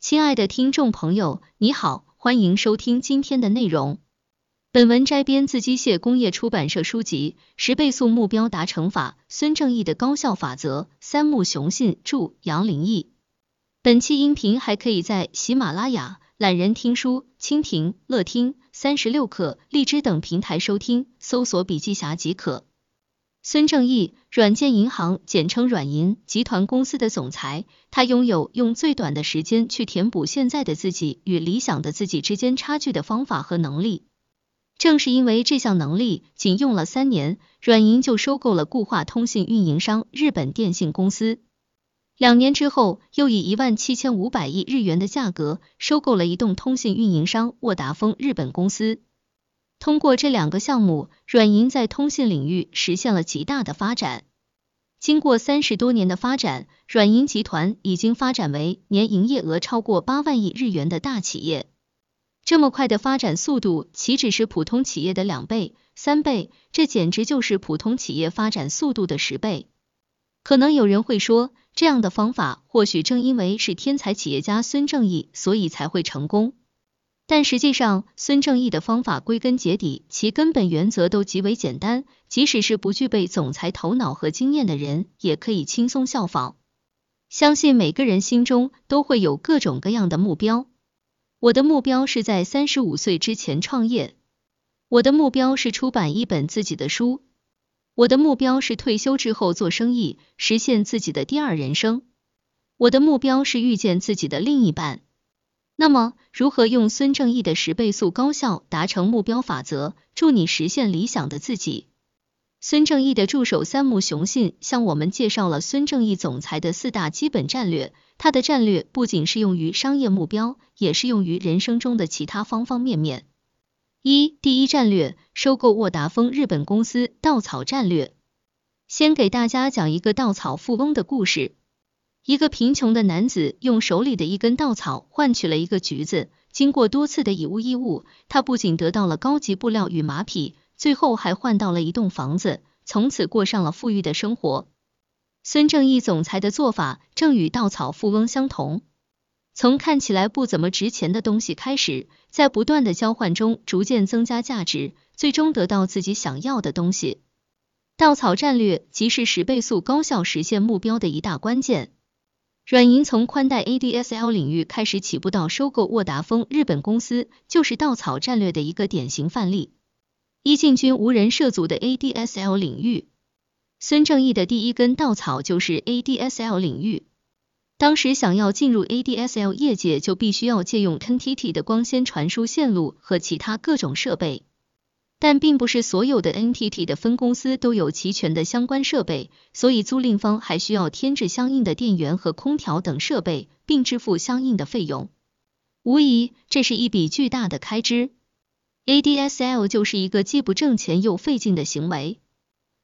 亲爱的听众朋友，你好，欢迎收听今天的内容。本文摘编自机械工业出版社书籍《十倍速目标达成法》，孙正义的高效法则，三木雄信著，杨林毅。本期音频还可以在喜马拉雅、懒人听书、蜻蜓、乐听、三十六课、荔枝等平台收听，搜索笔记侠即可。孙正义，软件银行简称软银集团公司的总裁，他拥有用最短的时间去填补现在的自己与理想的自己之间差距的方法和能力。正是因为这项能力，仅用了三年，软银就收购了固话通信运营商日本电信公司。两年之后，又以一万七千五百亿日元的价格收购了移动通信运营商沃达丰日本公司。通过这两个项目，软银在通信领域实现了极大的发展。经过三十多年的发展，软银集团已经发展为年营业额超过八万亿日元的大企业。这么快的发展速度，岂止是普通企业的两倍、三倍？这简直就是普通企业发展速度的十倍。可能有人会说，这样的方法或许正因为是天才企业家孙正义，所以才会成功。但实际上，孙正义的方法归根结底，其根本原则都极为简单，即使是不具备总裁头脑和经验的人，也可以轻松效仿。相信每个人心中都会有各种各样的目标。我的目标是在三十五岁之前创业，我的目标是出版一本自己的书，我的目标是退休之后做生意，实现自己的第二人生，我的目标是遇见自己的另一半。那么，如何用孙正义的十倍速高效达成目标法则，助你实现理想的自己？孙正义的助手三木雄信向我们介绍了孙正义总裁的四大基本战略。他的战略不仅适用于商业目标，也适用于人生中的其他方方面面。一、第一战略：收购沃达丰日本公司。稻草战略。先给大家讲一个稻草富翁的故事。一个贫穷的男子用手里的一根稻草换取了一个橘子，经过多次的以物易物，他不仅得到了高级布料与马匹，最后还换到了一栋房子，从此过上了富裕的生活。孙正义总裁的做法正与稻草富翁相同，从看起来不怎么值钱的东西开始，在不断的交换中逐渐增加价值，最终得到自己想要的东西。稻草战略即是十倍速高效实现目标的一大关键。软银从宽带 ADSL 领域开始起步到收购沃达丰日本公司，就是稻草战略的一个典型范例。一进军无人涉足的 ADSL 领域，孙正义的第一根稻草就是 ADSL 领域。当时想要进入 ADSL 业界，就必须要借用 NTT 的光纤传输线路和其他各种设备。但并不是所有的 NTT 的分公司都有齐全的相关设备，所以租赁方还需要添置相应的电源和空调等设备，并支付相应的费用。无疑，这是一笔巨大的开支。ADSL 就是一个既不挣钱又费劲的行为，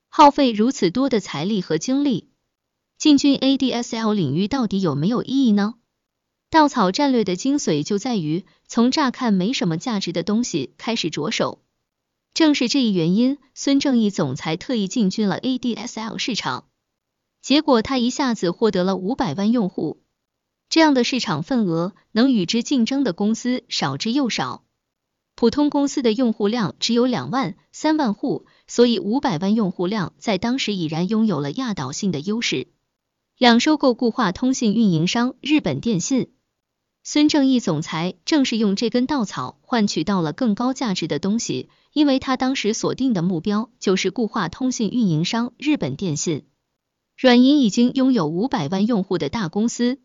耗费如此多的财力和精力，进军 ADSL 领域到底有没有意义呢？稻草战略的精髓就在于从乍看没什么价值的东西开始着手。正是这一原因，孙正义总裁特意进军了 ADSL 市场，结果他一下子获得了五百万用户，这样的市场份额能与之竞争的公司少之又少。普通公司的用户量只有两万、三万户，所以五百万用户量在当时已然拥有了压倒性的优势。两收购固话通信运营商日本电信。孙正义总裁正是用这根稻草换取到了更高价值的东西，因为他当时锁定的目标就是固话通信运营商日本电信。软银已经拥有五百万用户的大公司，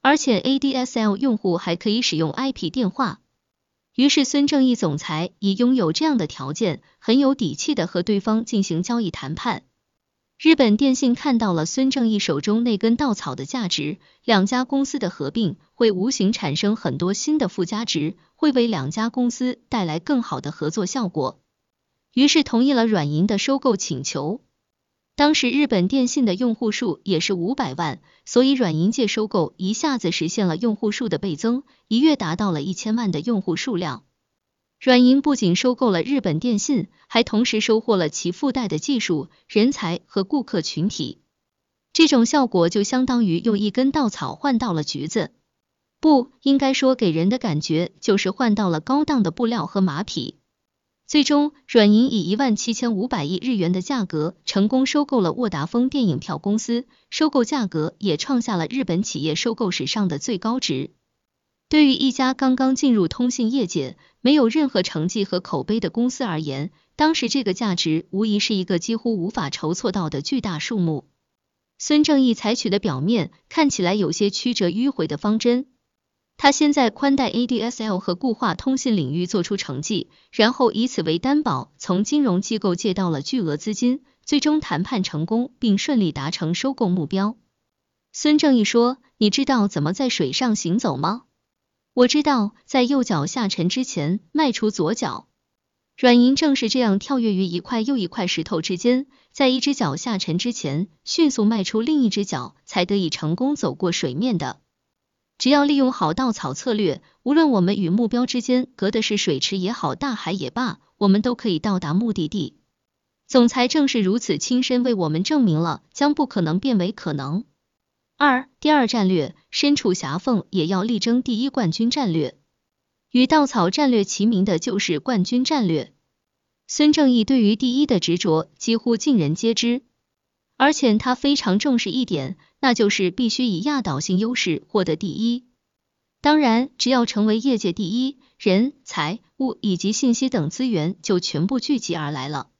而且 ADSL 用户还可以使用 IP 电话。于是孙正义总裁以拥有这样的条件，很有底气的和对方进行交易谈判。日本电信看到了孙正义手中那根稻草的价值，两家公司的合并会无形产生很多新的附加值，会为两家公司带来更好的合作效果，于是同意了软银的收购请求。当时日本电信的用户数也是五百万，所以软银借收购一下子实现了用户数的倍增，一跃达到了一千万的用户数量。软银不仅收购了日本电信，还同时收获了其附带的技术、人才和顾客群体。这种效果就相当于用一根稻草换到了橘子。不应该说给人的感觉就是换到了高档的布料和马匹。最终，软银以一万七千五百亿日元的价格成功收购了沃达丰电影票公司，收购价格也创下了日本企业收购史上的最高值。对于一家刚刚进入通信业界、没有任何成绩和口碑的公司而言，当时这个价值无疑是一个几乎无法筹措到的巨大数目。孙正义采取的表面看起来有些曲折迂回的方针。他先在宽带 ADSL 和固话通信领域做出成绩，然后以此为担保，从金融机构借到了巨额资金，最终谈判成功，并顺利达成收购目标。孙正义说：“你知道怎么在水上行走吗？”我知道，在右脚下沉之前迈出左脚。软银正是这样跳跃于一块又一块石头之间，在一只脚下沉之前，迅速迈出另一只脚，才得以成功走过水面的。只要利用好稻草策略，无论我们与目标之间隔的是水池也好，大海也罢，我们都可以到达目的地。总裁正是如此亲身为我们证明了将不可能变为可能。二，第二战略，身处狭缝也要力争第一冠军战略。与稻草战略齐名的就是冠军战略。孙正义对于第一的执着几乎尽人皆知。而且他非常重视一点，那就是必须以压倒性优势获得第一。当然，只要成为业界第一，人、财、物以及信息等资源就全部聚集而来了。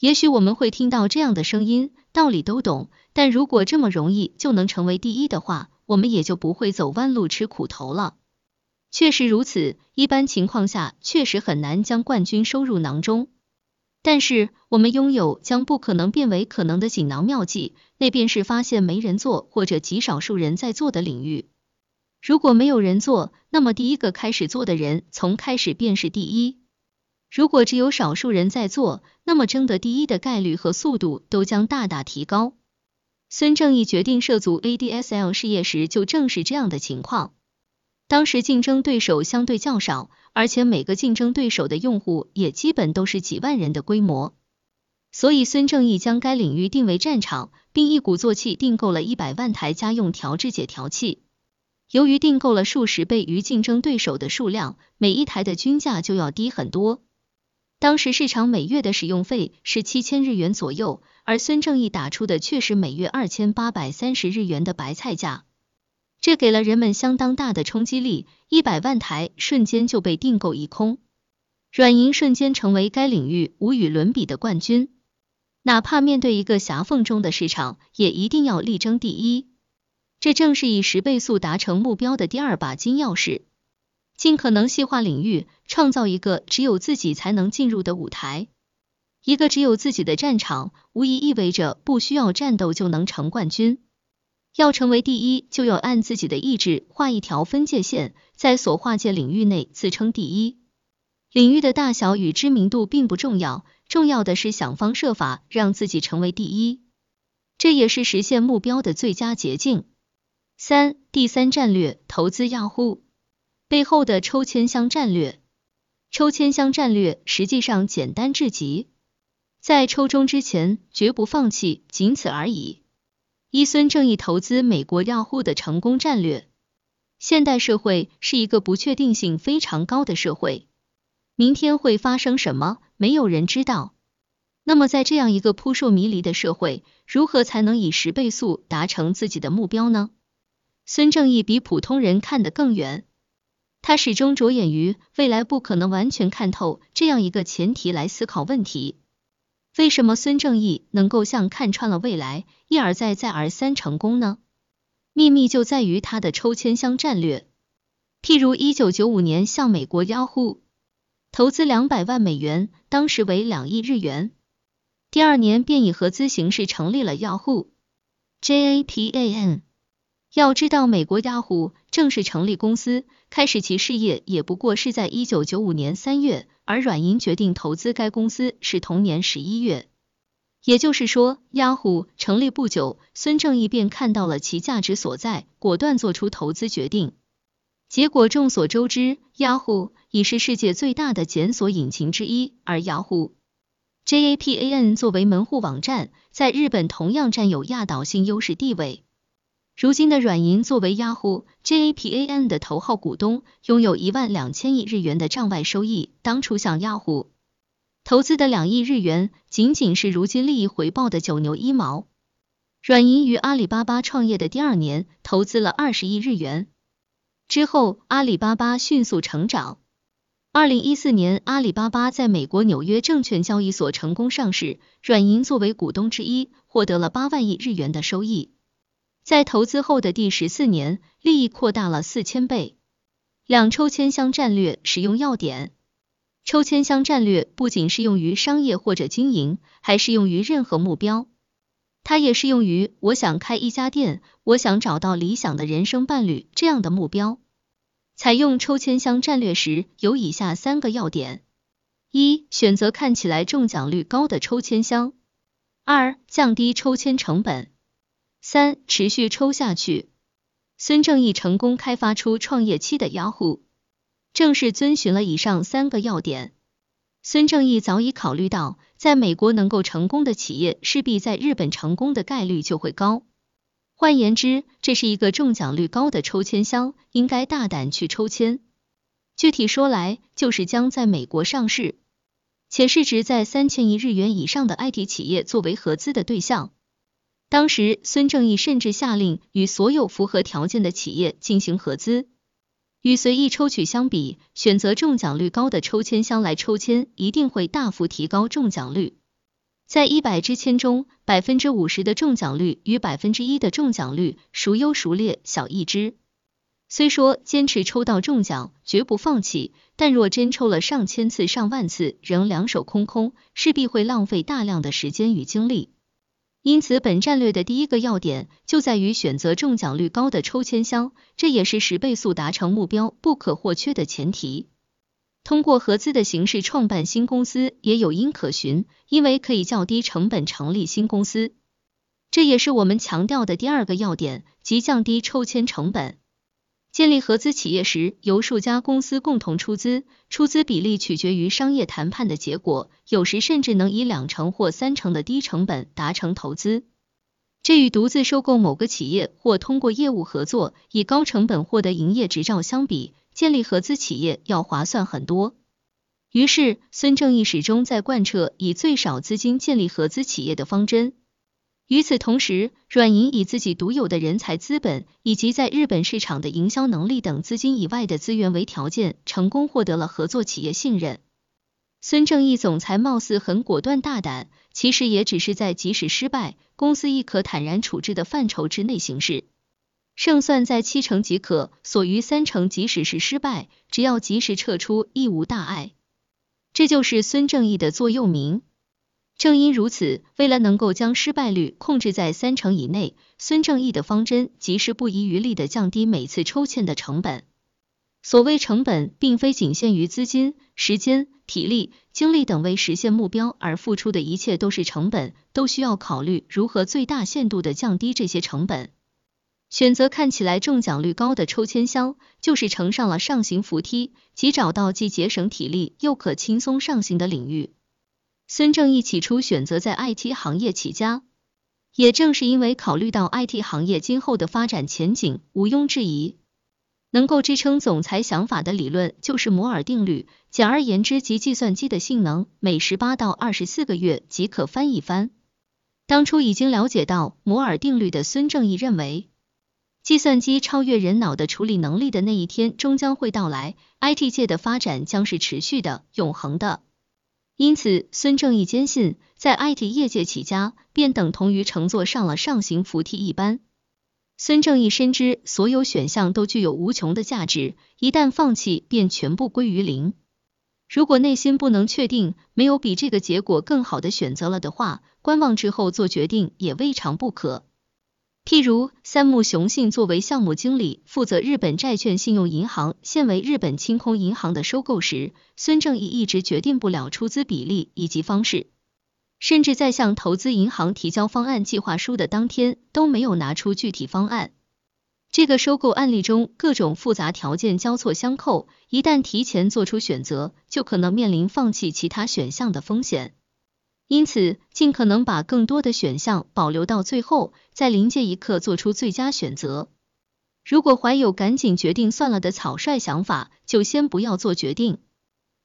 也许我们会听到这样的声音，道理都懂，但如果这么容易就能成为第一的话，我们也就不会走弯路吃苦头了。确实如此，一般情况下确实很难将冠军收入囊中。但是我们拥有将不可能变为可能的锦囊妙计，那便是发现没人做或者极少数人在做的领域。如果没有人做，那么第一个开始做的人从开始便是第一。如果只有少数人在做，那么争得第一的概率和速度都将大大提高。孙正义决定涉足 ADSL 事业时，就正是这样的情况。当时竞争对手相对较少，而且每个竞争对手的用户也基本都是几万人的规模，所以孙正义将该领域定为战场，并一鼓作气订购了一百万台家用调制解调器。由于订购了数十倍于竞争对手的数量，每一台的均价就要低很多。当时市场每月的使用费是七千日元左右，而孙正义打出的却是每月二千八百三十日元的白菜价。这给了人们相当大的冲击力，一百万台瞬间就被订购一空，软银瞬间成为该领域无与伦比的冠军。哪怕面对一个狭缝中的市场，也一定要力争第一。这正是以十倍速达成目标的第二把金钥匙，尽可能细化领域，创造一个只有自己才能进入的舞台。一个只有自己的战场，无疑意味着不需要战斗就能成冠军。要成为第一，就要按自己的意志画一条分界线，在所划界领域内自称第一。领域的大小与知名度并不重要，重要的是想方设法让自己成为第一，这也是实现目标的最佳捷径。三、第三战略，投资亚户背后的抽签箱战略。抽签箱战略实际上简单至极，在抽中之前绝不放弃，仅此而已。伊孙正义投资美国药户的成功战略。现代社会是一个不确定性非常高的社会，明天会发生什么，没有人知道。那么在这样一个扑朔迷离的社会，如何才能以十倍速达成自己的目标呢？孙正义比普通人看得更远，他始终着眼于未来，不可能完全看透这样一个前提来思考问题。为什么孙正义能够像看穿了未来，一而再再而三成功呢？秘密就在于他的抽签箱战略。譬如一九九五年向美国 Yahoo 投资两百万美元，当时为两亿日元，第二年便以合资形式成立了 Yahoo Japan。要知道，美国 Yahoo 正式成立公司，开始其事业也不过是在一九九五年三月。而软银决定投资该公司是同年十一月，也就是说，Yahoo 成立不久，孙正义便看到了其价值所在，果断做出投资决定。结果众所周知雅虎已是世界最大的检索引擎之一，而雅虎 Japan 作为门户网站，在日本同样占有压倒性优势地位。如今的软银作为 Yahoo、JAPAN 的头号股东，拥有一万两千亿日元的账外收益。当初向 Yahoo 投资的两亿日元，仅仅是如今利益回报的九牛一毛。软银于阿里巴巴创业的第二年，投资了二十亿日元。之后，阿里巴巴迅速成长。二零一四年，阿里巴巴在美国纽约证券交易所成功上市，软银作为股东之一，获得了八万亿日元的收益。在投资后的第十四年，利益扩大了四千倍。两抽签箱战略使用要点：抽签箱战略不仅适用于商业或者经营，还适用于任何目标。它也适用于我想开一家店，我想找到理想的人生伴侣这样的目标。采用抽签箱战略时，有以下三个要点：一、选择看起来中奖率高的抽签箱；二、降低抽签成本；三、持续抽下去。孙正义成功开发出创业期的 Yahoo，正是遵循了以上三个要点。孙正义早已考虑到，在美国能够成功的企业，势必在日本成功的概率就会高。换言之，这是一个中奖率高的抽签箱，应该大胆去抽签。具体说来，就是将在美国上市，且市值在三千亿日元以上的 IT 企业作为合资的对象。当时，孙正义甚至下令与所有符合条件的企业进行合资。与随意抽取相比，选择中奖率高的抽签箱来抽签，一定会大幅提高中奖率。在一百支签中，百分之五十的中奖率与百分之一的中奖率孰优孰劣，小一支。虽说坚持抽到中奖，绝不放弃，但若真抽了上千次、上万次，仍两手空空，势必会浪费大量的时间与精力。因此，本战略的第一个要点就在于选择中奖率高的抽签箱，这也是十倍速达成目标不可或缺的前提。通过合资的形式创办新公司也有因可循，因为可以较低成本成立新公司，这也是我们强调的第二个要点，即降低抽签成本。建立合资企业时，由数家公司共同出资，出资比例取决于商业谈判的结果，有时甚至能以两成或三成的低成本达成投资。这与独自收购某个企业或通过业务合作以高成本获得营业执照相比。建立合资企业要划算很多，于是孙正义始终在贯彻以最少资金建立合资企业的方针。与此同时，软银以自己独有的人才资本以及在日本市场的营销能力等资金以外的资源为条件，成功获得了合作企业信任。孙正义总裁貌似很果断大胆，其实也只是在即使失败，公司亦可坦然处置的范畴之内行事。胜算在七成即可，所余三成即使是失败，只要及时撤出，亦无大碍。这就是孙正义的座右铭。正因如此，为了能够将失败率控制在三成以内，孙正义的方针即是不遗余力的降低每次抽签的成本。所谓成本，并非仅限于资金、时间、体力、精力等为实现目标而付出的一切都是成本，都需要考虑如何最大限度的降低这些成本。选择看起来中奖率高的抽签箱，就是乘上了上行扶梯，即找到既节省体力又可轻松上行的领域。孙正义起初选择在 IT 行业起家，也正是因为考虑到 IT 行业今后的发展前景毋庸置疑，能够支撑总裁想法的理论就是摩尔定律，简而言之即计算机的性能每十八到二十四个月即可翻一番。当初已经了解到摩尔定律的孙正义认为。计算机超越人脑的处理能力的那一天终将会到来，IT 界的发展将是持续的、永恒的。因此，孙正义坚信，在 IT 业界起家，便等同于乘坐上了上行扶梯一般。孙正义深知，所有选项都具有无穷的价值，一旦放弃，便全部归于零。如果内心不能确定，没有比这个结果更好的选择了的话，观望之后做决定也未尝不可。譬如三木雄信作为项目经理，负责日本债券信用银行现为日本清空银行的收购时，孙正义一直决定不了出资比例以及方式，甚至在向投资银行提交方案计划书的当天都没有拿出具体方案。这个收购案例中各种复杂条件交错相扣，一旦提前做出选择，就可能面临放弃其他选项的风险。因此尽可能把更多的选项保留到最后，在临界一刻做出最佳选择。如果怀有赶紧决定算了的草率想法，就先不要做决定。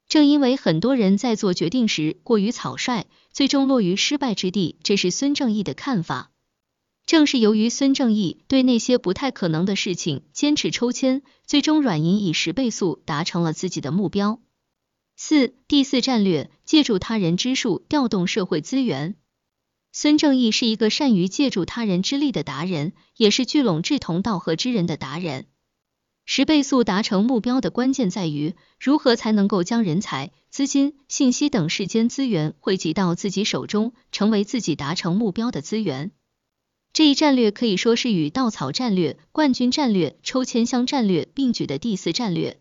正因为很多人在做决定时过于草率，最终落于失败之地，这是孙正义的看法。正是由于孙正义对那些不太可能的事情坚持抽签，最终软银以十倍速达成了自己的目标。四、第四战略，借助他人之术调动社会资源。孙正义是一个善于借助他人之力的达人，也是聚拢志同道合之人的达人。十倍速达成目标的关键在于，如何才能够将人才、资金、信息等世间资源汇集到自己手中，成为自己达成目标的资源。这一战略可以说是与稻草战略、冠军战略、抽签箱战略并举的第四战略。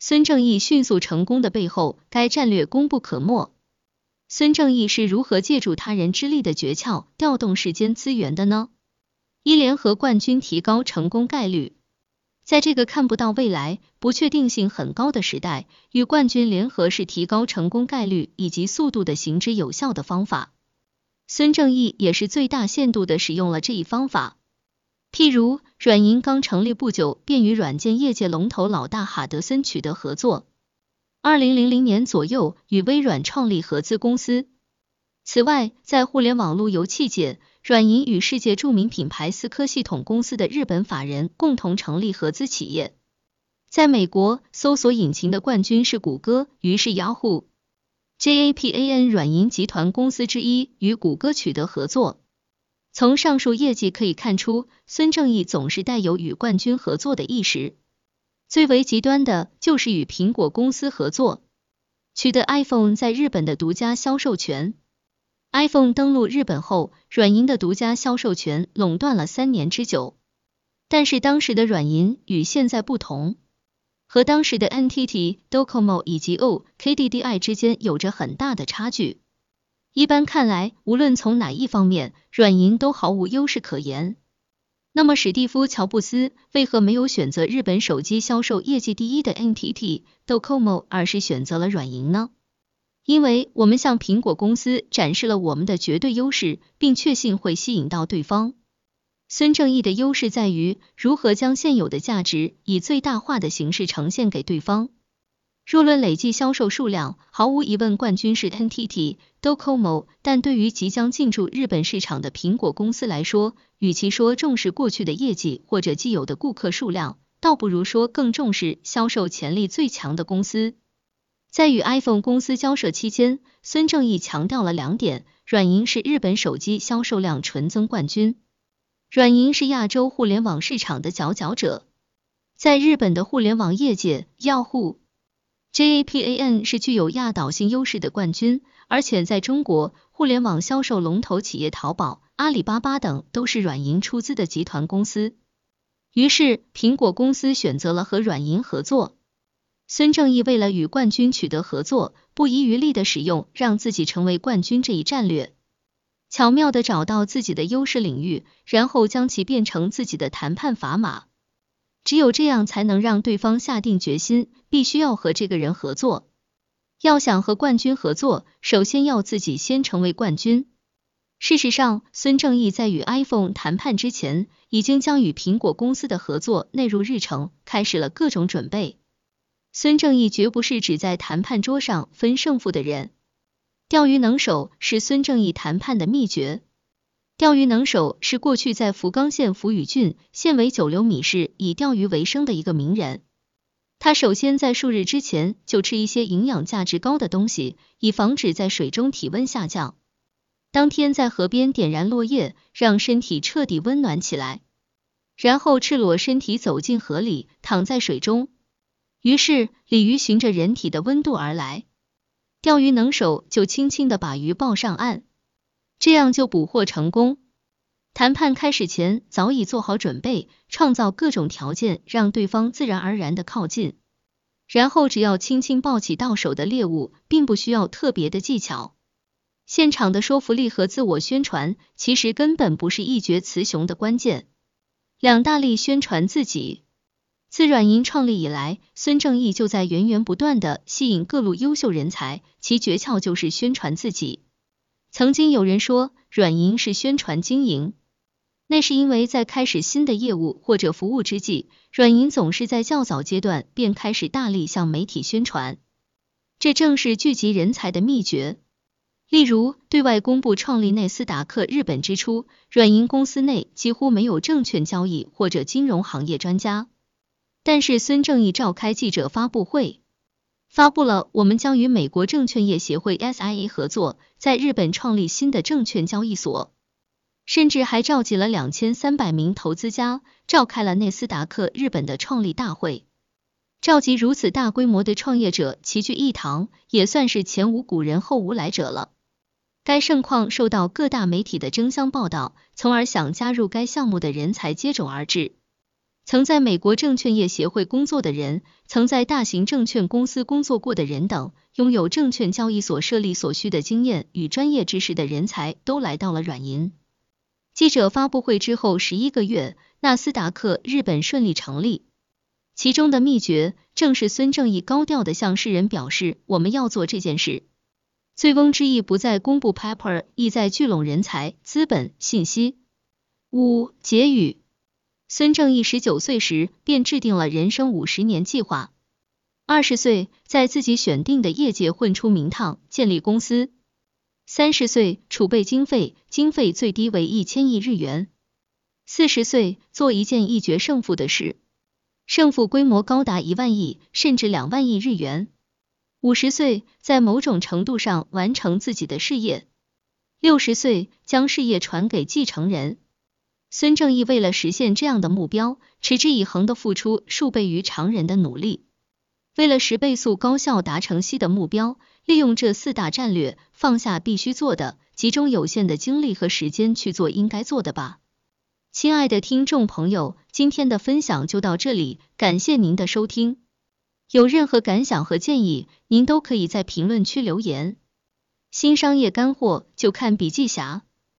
孙正义迅速成功的背后，该战略功不可没。孙正义是如何借助他人之力的诀窍，调动世间资源的呢？一、联合冠军提高成功概率。在这个看不到未来、不确定性很高的时代，与冠军联合是提高成功概率以及速度的行之有效的方法。孙正义也是最大限度的使用了这一方法。譬如，软银刚成立不久，便与软件业界龙头老大哈德森取得合作。二零零零年左右，与微软创立合资公司。此外，在互联网路由器界，软银与世界著名品牌思科系统公司的日本法人共同成立合资企业。在美国，搜索引擎的冠军是谷歌，于是 Yahoo。JAPAN 软银集团公司之一与谷歌取得合作。从上述业绩可以看出，孙正义总是带有与冠军合作的意识。最为极端的就是与苹果公司合作，取得 iPhone 在日本的独家销售权。iPhone 登陆日本后，软银的独家销售权垄断了三年之久。但是当时的软银与现在不同。和当时的 NTT、Docomo 以及 OKDDI 之间有着很大的差距。一般看来，无论从哪一方面，软银都毫无优势可言。那么，史蒂夫·乔布斯为何没有选择日本手机销售业绩第一的 NTT、Docomo，而是选择了软银呢？因为我们向苹果公司展示了我们的绝对优势，并确信会吸引到对方。孙正义的优势在于如何将现有的价值以最大化的形式呈现给对方。若论累计销售数量，毫无疑问冠军是 NTT、Docomo，但对于即将进驻日本市场的苹果公司来说，与其说重视过去的业绩或者既有的顾客数量，倒不如说更重视销售潜力最强的公司。在与 iPhone 公司交涉期间，孙正义强调了两点：软银是日本手机销售量纯增冠军。软银是亚洲互联网市场的佼佼者，在日本的互联网业界，耀户 JAPAN 是具有压倒性优势的冠军，而且在中国，互联网销售龙头企业淘宝、阿里巴巴等都是软银出资的集团公司。于是，苹果公司选择了和软银合作。孙正义为了与冠军取得合作，不遗余力的使用让自己成为冠军这一战略。巧妙的找到自己的优势领域，然后将其变成自己的谈判砝码。只有这样才能让对方下定决心，必须要和这个人合作。要想和冠军合作，首先要自己先成为冠军。事实上，孙正义在与 iPhone 谈判之前，已经将与苹果公司的合作纳入日程，开始了各种准备。孙正义绝不是只在谈判桌上分胜负的人。钓鱼能手是孙正义谈判的秘诀。钓鱼能手是过去在福冈县福宇郡现为九流米市以钓鱼为生的一个名人。他首先在数日之前就吃一些营养价值高的东西，以防止在水中体温下降。当天在河边点燃落叶，让身体彻底温暖起来，然后赤裸身体走进河里，躺在水中。于是鲤鱼循着人体的温度而来。钓鱼能手就轻轻的把鱼抱上岸，这样就捕获成功。谈判开始前早已做好准备，创造各种条件，让对方自然而然的靠近，然后只要轻轻抱起到手的猎物，并不需要特别的技巧。现场的说服力和自我宣传，其实根本不是一决雌雄的关键，两大力宣传自己。自软银创立以来，孙正义就在源源不断的吸引各路优秀人才，其诀窍就是宣传自己。曾经有人说软银是宣传经营，那是因为在开始新的业务或者服务之际，软银总是在较早阶段便开始大力向媒体宣传，这正是聚集人才的秘诀。例如，对外公布创立内斯达克日本之初，软银公司内几乎没有证券交易或者金融行业专家。但是孙正义召开记者发布会，发布了我们将与美国证券业协会 SIA 合作，在日本创立新的证券交易所，甚至还召集了两千三百名投资家，召开了内斯达克日本的创立大会。召集如此大规模的创业者齐聚一堂，也算是前无古人后无来者了。该盛况受到各大媒体的争相报道，从而想加入该项目的人才接踵而至。曾在美国证券业协会工作的人，曾在大型证券公司工作过的人等，拥有证券交易所设立所需的经验与专业知识的人才，都来到了软银。记者发布会之后十一个月，纳斯达克日本顺利成立，其中的秘诀正是孙正义高调的向世人表示，我们要做这件事。醉翁之意不在公布 paper，意在聚拢人才、资本、信息。五结语：孙正义十九岁时便制定了人生五十年计划，二十岁在自己选定的业界混出名堂，建立公司；三十岁储备经费，经费最低为一千亿日元；四十岁做一件一决胜负的事，胜负规模高达一万亿甚至两万亿日元。五十岁，在某种程度上完成自己的事业；六十岁，将事业传给继承人。孙正义为了实现这样的目标，持之以恒的付出数倍于常人的努力。为了十倍速高效达成西的目标，利用这四大战略，放下必须做的，集中有限的精力和时间去做应该做的吧。亲爱的听众朋友，今天的分享就到这里，感谢您的收听。有任何感想和建议，您都可以在评论区留言。新商业干货就看笔记侠。